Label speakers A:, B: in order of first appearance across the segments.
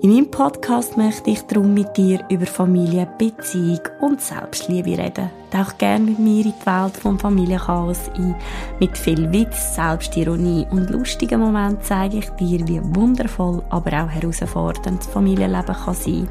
A: In meinem Podcast möchte ich darum mit dir über Familie, Beziehung und Selbstliebe reden. Tauch gerne mit mir in die Welt vom Familienchaos ein. Mit viel Witz, Selbstironie und lustigen Momenten zeige ich dir, wie wundervoll, aber auch herausfordernd das Familienleben kann sein.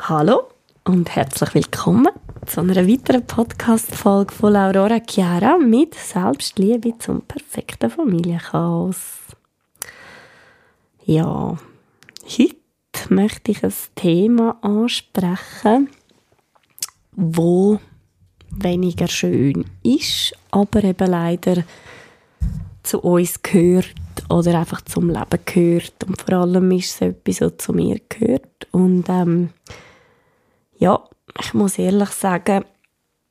A: Hallo und herzlich willkommen zu einer weiteren Podcast-Folge von Aurora Chiara mit Selbstliebe zum perfekten Familienchaos. Ja, heute möchte ich ein Thema ansprechen, wo weniger schön ist, aber eben leider zu uns gehört oder einfach zum Leben gehört und vor allem ist es etwas, was zu mir gehört und ähm, ja, ich muss ehrlich sagen,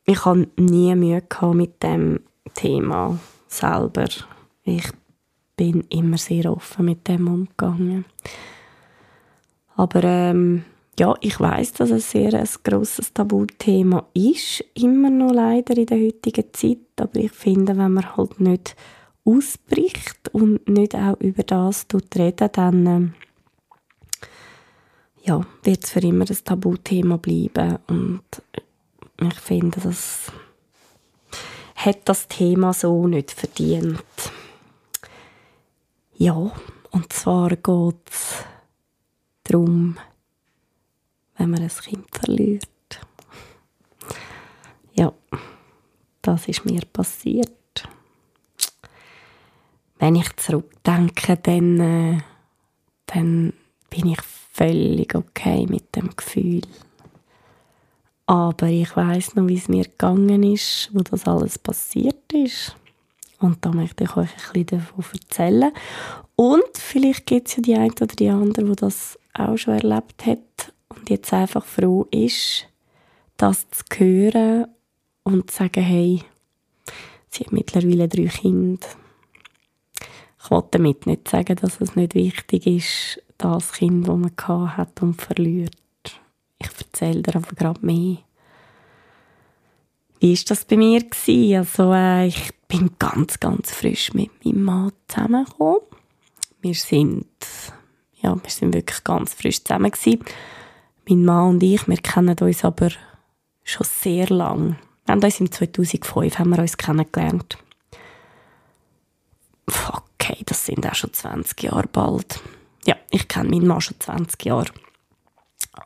A: ich habe nie Mühe mit dem Thema selber. Ich bin immer sehr offen mit dem umgegangen. Aber ähm, ja, ich weiß, dass es sehr ein grosses Tabuthema ist, immer noch leider in der heutigen Zeit. Aber ich finde, wenn man halt nicht ausbricht und nicht auch über das reden, dann äh, ja, wird es für immer ein Tabuthema bleiben. Und ich finde, das hat das Thema so nicht verdient. Ja, und zwar geht es darum, wenn man ein Kind verliert. Ja, das ist mir passiert. Wenn ich zurückdenke, dann, äh, dann bin ich völlig okay mit dem Gefühl. Aber ich weiß noch, wie es mir gegangen ist, wo das alles passiert ist. Und da möchte ich euch ein bisschen davon erzählen. Und vielleicht gibt es ja die eine oder die andere, die das auch schon erlebt hat und jetzt einfach froh ist, das zu hören und zu sagen, hey, sie hat mittlerweile drei Kinder. Ich wollte damit nicht sagen, dass es nicht wichtig ist, das Kind, das man hat und verliert. Ich erzähle dir aber gerade mehr. Wie war das bei mir? Also, äh, ich bin ganz, ganz frisch mit meinem Mann zusammengekommen. Wir sind, ja, wir sind wirklich ganz frisch zusammen gewesen. Mein Mann und ich, wir kennen uns aber schon sehr lang. Wir haben uns im 2005 haben wir uns kennengelernt. Okay, das sind auch schon 20 Jahre bald ja, ich kenne meinen Mann schon 20 Jahre.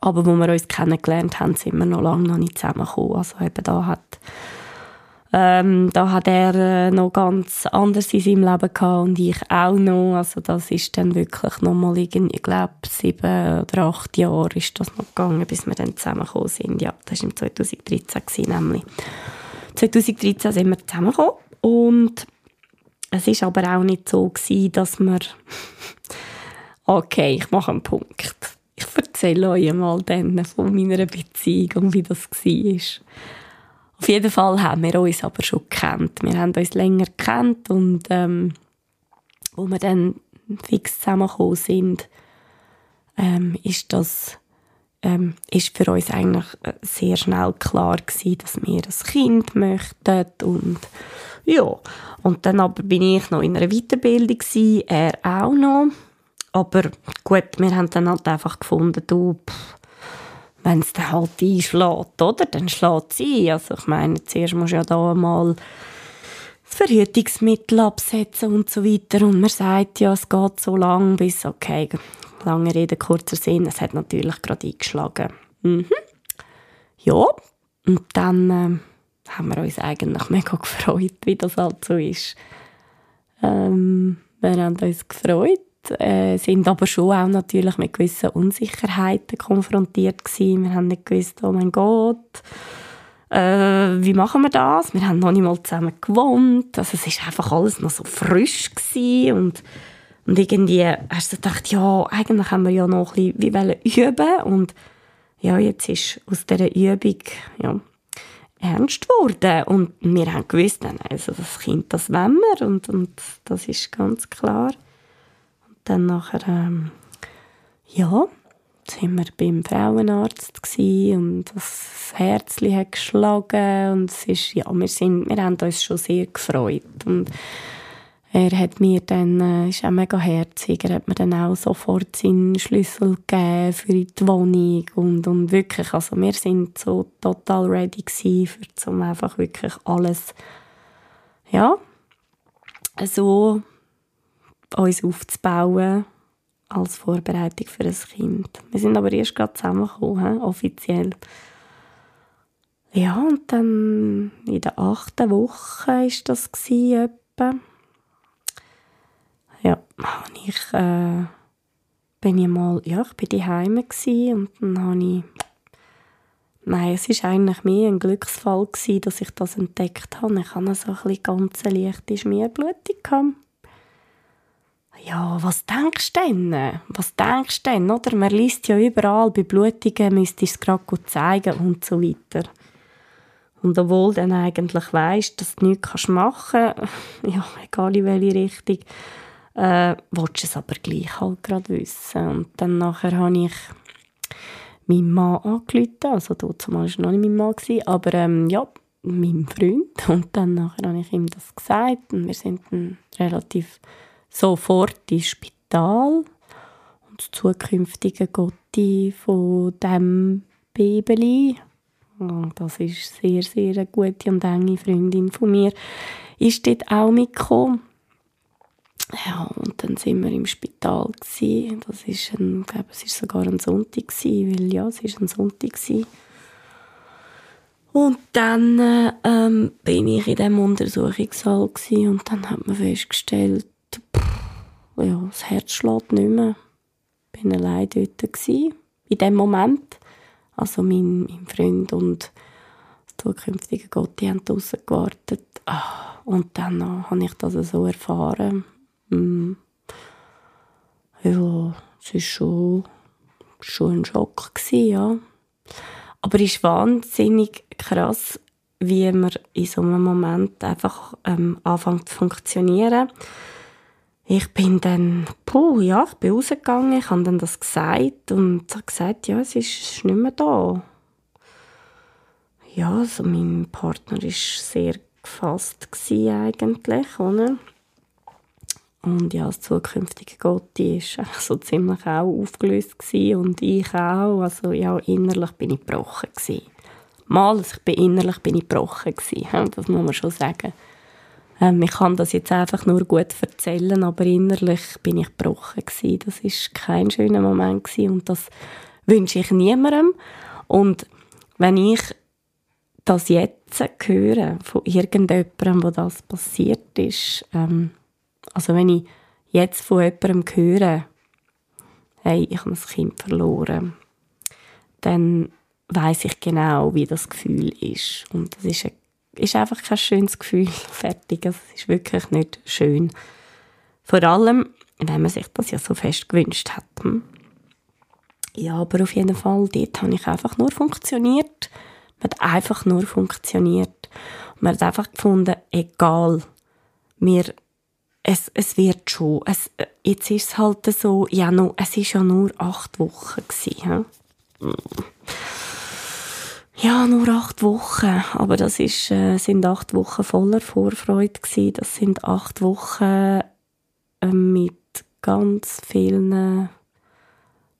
A: Aber wo wir uns kennengelernt haben, sind wir noch lange noch nicht zusammengekommen. Also eben da hat, ähm, da hat er äh, noch ganz anders in seinem Leben gehabt und ich auch noch. Also das ist dann wirklich nochmal ich glaube, sieben oder acht Jahre ist das noch gegangen, bis wir dann zusammengekommen sind. Ja, das war im 2013 gewesen, nämlich. 2013 sind wir zusammengekommen und es ist aber auch nicht so gewesen, dass wir Okay, ich mache einen Punkt. Ich erzähle euch mal dann von meiner Beziehung und wie das war. Auf jeden Fall haben wir uns aber schon gekannt. Wir haben uns länger gekannt und ähm, wo wir dann fix zusammengekommen sind, ähm, ist das ähm, ist für uns eigentlich äh, sehr schnell klar gewesen, dass wir ein Kind möchten und ja und dann aber bin ich noch in einer Weiterbildung gewesen, er auch noch aber gut, wir haben dann halt einfach gefunden, du, wenn es dann halt einschlägt, oder? Dann schlägt es ein. Also ich meine, zuerst musst du ja da mal Verhütungsmittel absetzen und so weiter. Und man sagt ja, es geht so lang bis, okay, lange Rede, kurzer Sinn, es hat natürlich gerade eingeschlagen. Mhm. Ja, und dann äh, haben wir uns eigentlich mega gefreut, wie das halt so ist. Ähm, wir haben uns gefreut äh, sind aber schon auch natürlich mit gewissen Unsicherheiten konfrontiert gewesen. Wir haben nicht gewusst, oh mein Gott, äh, wie machen wir das? Wir haben noch nicht mal zusammen gewohnt. Also es ist einfach alles noch so frisch gewesen und und irgendwie hast du gedacht, ja, eigentlich haben wir ja noch ein bisschen wie üben und ja, jetzt ist aus dieser Übung, ja, ernst geworden. Und wir haben gewusst, also das Kind, das wollen wir. Und, und das ist ganz klar. Dann nachher, ähm, ja, sind wir beim Frauenarzt und das Herzli hat geschlagen und es ist, ja, wir, sind, wir haben uns schon sehr gefreut. Und er hat mir dann, äh, ist auch mega herzig, er hat mir dann auch sofort seinen Schlüssel gegeben für die Wohnung und, und wirklich, also wir sind so total ready gewesen, für, um einfach wirklich alles, ja, so uns aufzubauen als Vorbereitung für ein Kind. Wir sind aber erst gerade zusammengekommen, offiziell. Ja, und dann in der achten Woche war das etwa ja, habe ich, äh, bin ich mal, ja, ich bin daheim und dann habe ich, nein, es war eigentlich mehr ein Glücksfall gewesen, dass ich das entdeckt habe. Ich hatte so ein bisschen ganz leichte Schmierblutung gehabt. Ja, was denkst du denn? Was denkst du denn? Oder? Man liest ja überall, bei Blutungen müsste ich es gerade zeigen und so weiter. Und obwohl du dann eigentlich weißt, dass du nichts machen kannst, ja, egal in welche Richtung, äh, willst du es aber gleich halt gerade wissen. Und dann nachher habe ich meinen Mann angerufen, also dort war noch nicht mein Mann, aber ähm, ja, meinem Freund. Und dann nachher habe ich ihm das gesagt und wir sind dann relativ sofort ins Spital. Und das zukünftige Gotti von dem Babeli, das ist sehr, sehr eine gute und enge Freundin von mir, ist dort auch mitgekommen. Ja, und dann sind wir im Spital. Das ist ein, ich glaube, es ist sogar ein Sonntag weil ja, es ist ein Sonntag. Und dann äh, ähm, bin ich in dem Untersuchungssaal und dann hat man festgestellt, ja, das Herz schlägt nicht mehr. Ich bin allein dort gewesen, in dem Moment. Also mein, mein Freund und das zukünftige Gott, die haben draussen gewartet. Ah, und dann äh, habe ich das so erfahren Mm. Ja, es war schon, schon ein Schock, gewesen, ja. Aber es ist wahnsinnig krass, wie man in so einem Moment einfach ähm, anfängt zu funktionieren. Ich bin dann, puh, ja, ich bin rausgegangen, ich habe dann das gesagt und habe gesagt, ja, es ist, nicht mehr da. Ja, also mein Partner war sehr gefasst eigentlich, oder? Und ja, das zukünftige Gotti war so ziemlich auch aufgelöst und ich auch. Also ja, innerlich bin ich gebrochen. Mal, also ich bin innerlich bin ich gebrochen das muss man schon sagen. Ähm, ich kann das jetzt einfach nur gut erzählen, aber innerlich bin ich gebrochen gewesen. Das ist kein schöner Moment gewesen und das wünsche ich niemandem. Und wenn ich das jetzt höre von irgendjemandem, wo das passiert ist, ähm, also wenn ich jetzt von jemandem höre, hey, ich habe ein Kind verloren, dann weiß ich genau, wie das Gefühl ist. Und das ist, ein, ist einfach kein schönes Gefühl. Fertig. Es ist wirklich nicht schön. Vor allem, wenn man sich das ja so fest gewünscht hat. Ja, aber auf jeden Fall, dort habe ich einfach nur funktioniert. Man hat einfach nur funktioniert. Und man hat einfach gefunden, egal, wir es, es wird schon. Es, jetzt ist es halt so, ja, no, es ist ja nur acht Wochen gewesen, ja? Nur acht Wochen. Aber das ist, äh, sind acht Wochen voller Vorfreude gewesen. Das sind acht Wochen äh, mit ganz vielen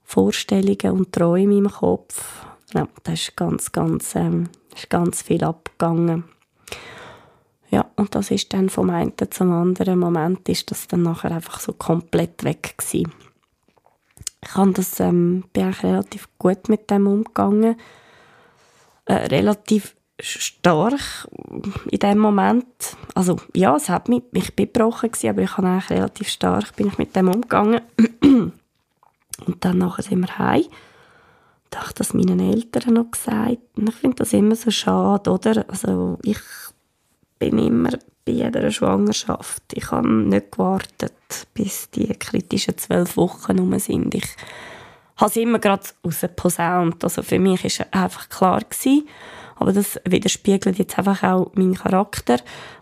A: Vorstellungen und Träumen im Kopf. Ja, da ist ganz, ganz, ähm, ist ganz viel abgegangen. Ja, und das ist dann vom einen zum anderen Moment ist das dann nachher einfach so komplett weg gewesen. Ich habe das, ähm, bin eigentlich relativ gut mit dem umgegangen. Äh, relativ stark in dem Moment. Also, ja, es hat mich, ich bin gebrochen gewesen, aber ich habe eigentlich relativ stark bin ich mit dem umgegangen. und dann nachher sind wir heim. Da habe ich das meinen Eltern noch gesagt. Und ich finde das immer so schade, oder? Also, ich bin immer bei jeder Schwangerschaft. Ich habe nicht gewartet, bis die kritischen zwölf Wochen herum sind. Ich habe immer gerade rausgeposaunt. Also für mich war einfach klar gewesen. Aber das widerspiegelt jetzt einfach auch meinen Charakter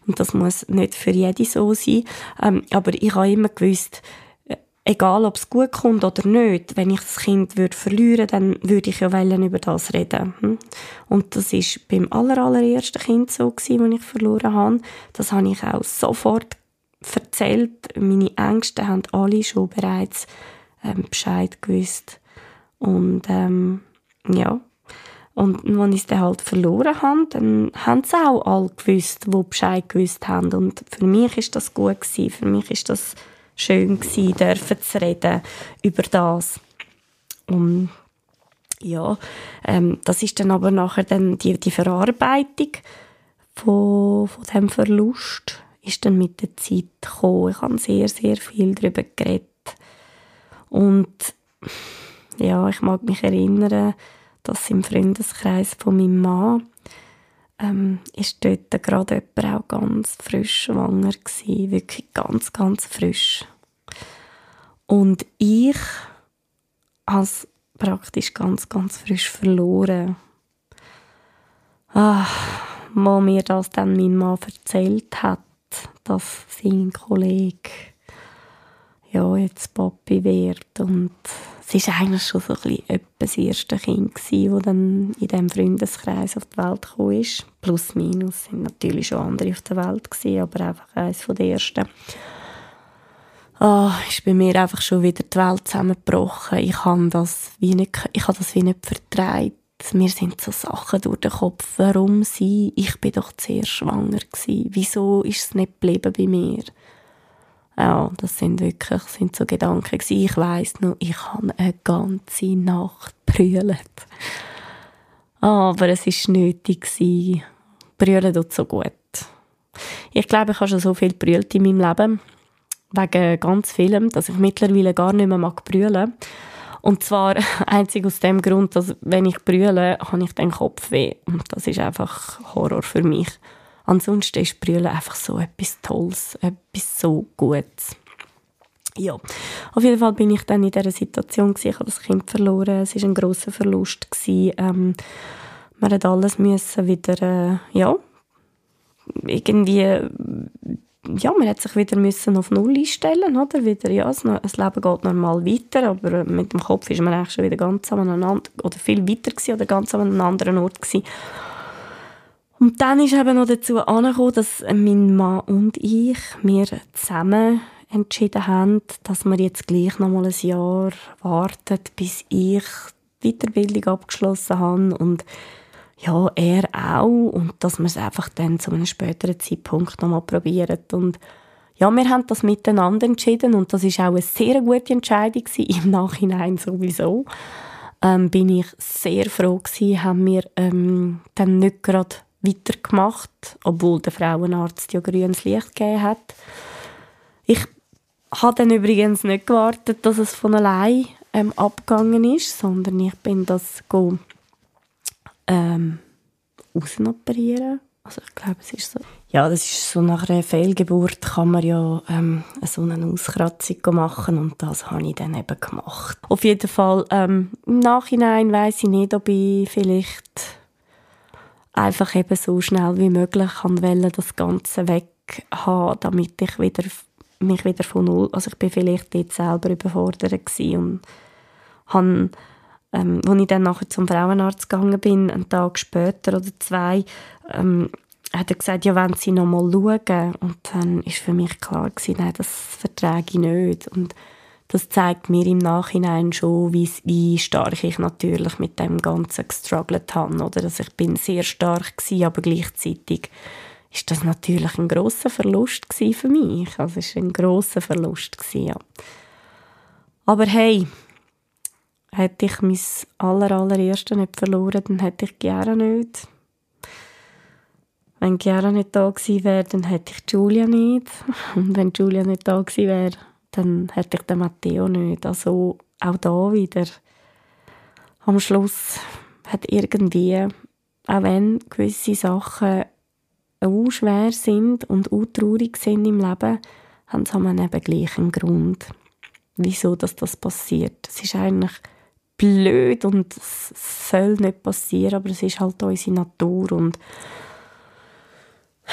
A: und das muss nicht für jede so sein. Ähm, aber ich habe immer gewusst, äh, egal ob es gut kommt oder nicht, wenn ich das Kind würde verlieren dann würde ich ja wollen über das reden. Hm? Und das ist beim aller, allerersten Kind so das ich verloren habe. Das habe ich auch sofort erzählt. Meine Ängste haben alle schon bereits ähm, Bescheid gewusst. Und ähm, ja, und als ich es dann halt verloren habe, dann haben sie auch alle gewusst, die Bescheid gewusst haben. Und für mich ist das gut gewesen. Für mich ist das schön gewesen, dürfen zu reden über das. Und ja, ähm, das ist dann aber nachher dann die, die Verarbeitung von, von dem Verlust ist dann mit der Zeit gekommen. Ich habe sehr, sehr viel darüber geredet. Und ja, ich mag mich erinnern, dass im Freundeskreis von meinem Mann ähm, ist dort gerade jemand auch ganz frisch schwanger gewesen, wirklich ganz, ganz frisch. Und ich habe es praktisch ganz, ganz frisch verloren. Ah, wo mir das dann mein Mann erzählt hat, dass sein Kollege ja, jetzt Papi wird und es war eigentlich schon so ein das erste Kind, das dann in diesem Freundeskreis auf die Welt gekommen ist. Plus, minus sind natürlich schon andere auf der Welt gewesen, aber einfach eines der ersten. Oh, ist bei mir einfach schon wieder die Welt zusammengebrochen. Ich habe das wie nicht, ich habe das wie nicht vertreibt. Mir sind so Sachen durch den Kopf. Warum sie? Ich bin doch sehr schwanger gewesen. Wieso ist es nicht geblieben bei mir? Ja, das sind wirklich sind so Gedanken gewesen. Ich weiss noch, ich habe eine ganze Nacht brüllt. Aber es war nötig gewesen. Brüllen tut so gut. Ich glaube, ich habe schon so viel brüllt in meinem Leben. Wegen ganz vielem, dass ich mittlerweile gar nicht mehr mag brüllen. Und zwar einzig aus dem Grund, dass wenn ich brülle, habe ich den Kopf weh. Und das ist einfach Horror für mich. Ansonsten ist Brüllen einfach so etwas Tolles, etwas so Gutes. Ja, auf jeden Fall bin ich dann in dieser Situation. Ich habe das Kind verloren. Es war ein grosser Verlust. Ähm, man hat alles müssen wieder, äh, ja, irgendwie, ja, man hat sich wieder müssen auf Null einstellen, oder? Wieder, ja, das, das Leben geht normal weiter, aber mit dem Kopf ist man eigentlich schon wieder ganz aneinander, oder viel weiter gewesen, oder ganz an einem anderen Ort gewesen. Und dann ist eben noch dazu angekommen, dass mein Mann und ich mir zusammen entschieden haben, dass wir jetzt gleich noch mal ein Jahr warten, bis ich die Weiterbildung abgeschlossen habe und ja, er auch und dass wir es einfach dann zu einem späteren Zeitpunkt noch mal probieren und ja, wir haben das miteinander entschieden und das ist auch eine sehr gute Entscheidung gewesen, im Nachhinein sowieso. Ähm, bin ich sehr froh gewesen, haben wir ähm, dann nicht gerade weitergemacht, obwohl der Frauenarzt ja grünes Licht gegeben hat. Ich habe dann übrigens nicht gewartet, dass es von allein ähm, abgegangen ist, sondern ich bin das ähm, außenoperieren. Also ich glaube, es ist so. Ja, das ist so nach einer Fehlgeburt kann man ja ähm, so eine Auskratzung machen und das habe ich dann eben gemacht. Auf jeden Fall ähm, im Nachhinein weiß ich nicht, ob ich vielleicht einfach eben so schnell wie möglich wollen, das Ganze weg haben, damit ich wieder, mich wieder von null, also ich bin vielleicht dort selber überfordert gewesen und habe, ähm, als ich dann nachher zum Frauenarzt gegangen bin, einen Tag später oder zwei, ähm, hat er gesagt, ja, wenn Sie noch mal schauen. Und dann ist für mich klar gewesen, nein, das vertrage ich nicht. Und das zeigt mir im Nachhinein schon, wie, wie stark ich natürlich mit dem Ganzen gestruggelt habe. Oder? Also ich bin sehr stark gewesen, aber gleichzeitig ist das natürlich ein großer Verlust für mich. Also es war ein großer Verlust gewesen, ja. Aber hey, hätte ich mein aller, allererste nicht verloren, dann hätte ich Chiara nicht. Wenn Chiara nicht da gewesen wäre, dann hätte ich Julia nicht. Und wenn Julia nicht da gewesen wäre, dann hätte ich den Matteo nicht. Also auch da wieder. Am Schluss hat irgendwie, auch wenn gewisse Sachen auch schwer sind und auch traurig sind im Leben, haben sie eben gleich einen Grund, wieso dass das passiert. Es ist eigentlich blöd und es soll nicht passieren, aber es ist halt unsere Natur und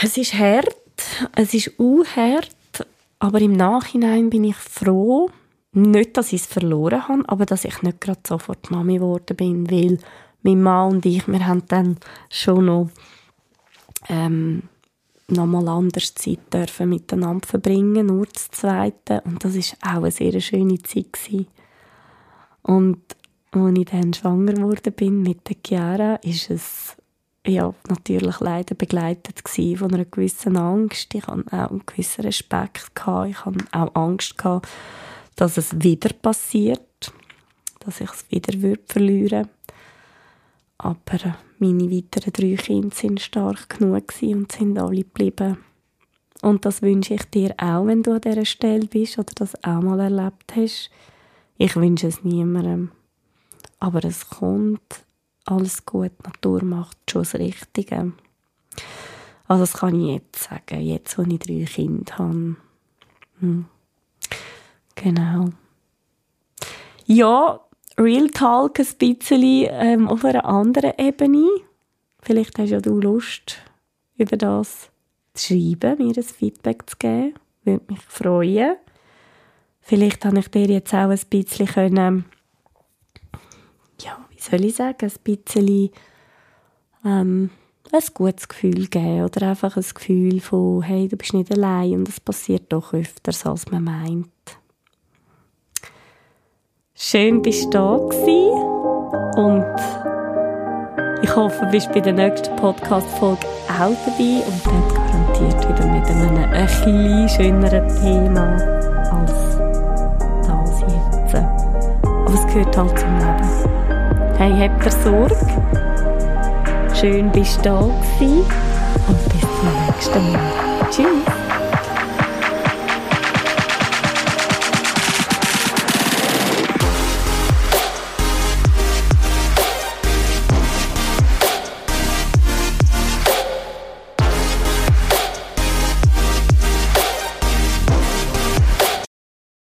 A: es ist hart, es ist unhart, aber im Nachhinein bin ich froh, nicht, dass ich es verloren habe, aber dass ich nicht gerade sofort Mami geworden bin, weil mein Mann und ich, wir haben dann schon noch ähm, nochmal anders Zeit dürfen miteinander verbringen, nur das Zweite. Und das ist auch eine sehr schöne Zeit gewesen. Und als ich dann schwanger geworden bin mit der Chiara, ist es ja, natürlich leider begleitet von einer gewissen Angst. Ich hatte auch einen gewissen Respekt. Gehabt. Ich hatte auch Angst, gehabt, dass es wieder passiert, dass ich es wieder verlieren würde. Aber meine weiteren drei Kinder sind stark genug und sind alle geblieben. Und das wünsche ich dir auch, wenn du an dieser Stelle bist oder das auch mal erlebt hast. Ich wünsche es niemandem. Aber es kommt, alles gut, die Natur macht schon das Richtige. Also das kann ich jetzt sagen, jetzt, wo ich drei Kinder habe. Hm. Genau. Ja, Real Talk ein bisschen ähm, auf einer anderen Ebene. Vielleicht hast ja du Lust, über das zu schreiben, mir ein Feedback zu geben. Würde mich freuen. Vielleicht habe ich dir jetzt auch ein bisschen können, soll ich sagen, ein bisschen ähm, ein gutes Gefühl geben oder einfach ein Gefühl von, hey, du bist nicht allein und es passiert doch öfters, als man meint. Schön, bist du da gewesen. und ich hoffe, du bist bei der nächsten Podcast-Folge auch dabei und dann garantiert wieder mit einem ein bisschen schöneren Thema als das jetzt. Aber es gehört halt zum Leben. Hey, habt ihr Sorge? Schön, bist du da gewesen und bis zum nächsten Mal. Tschüss.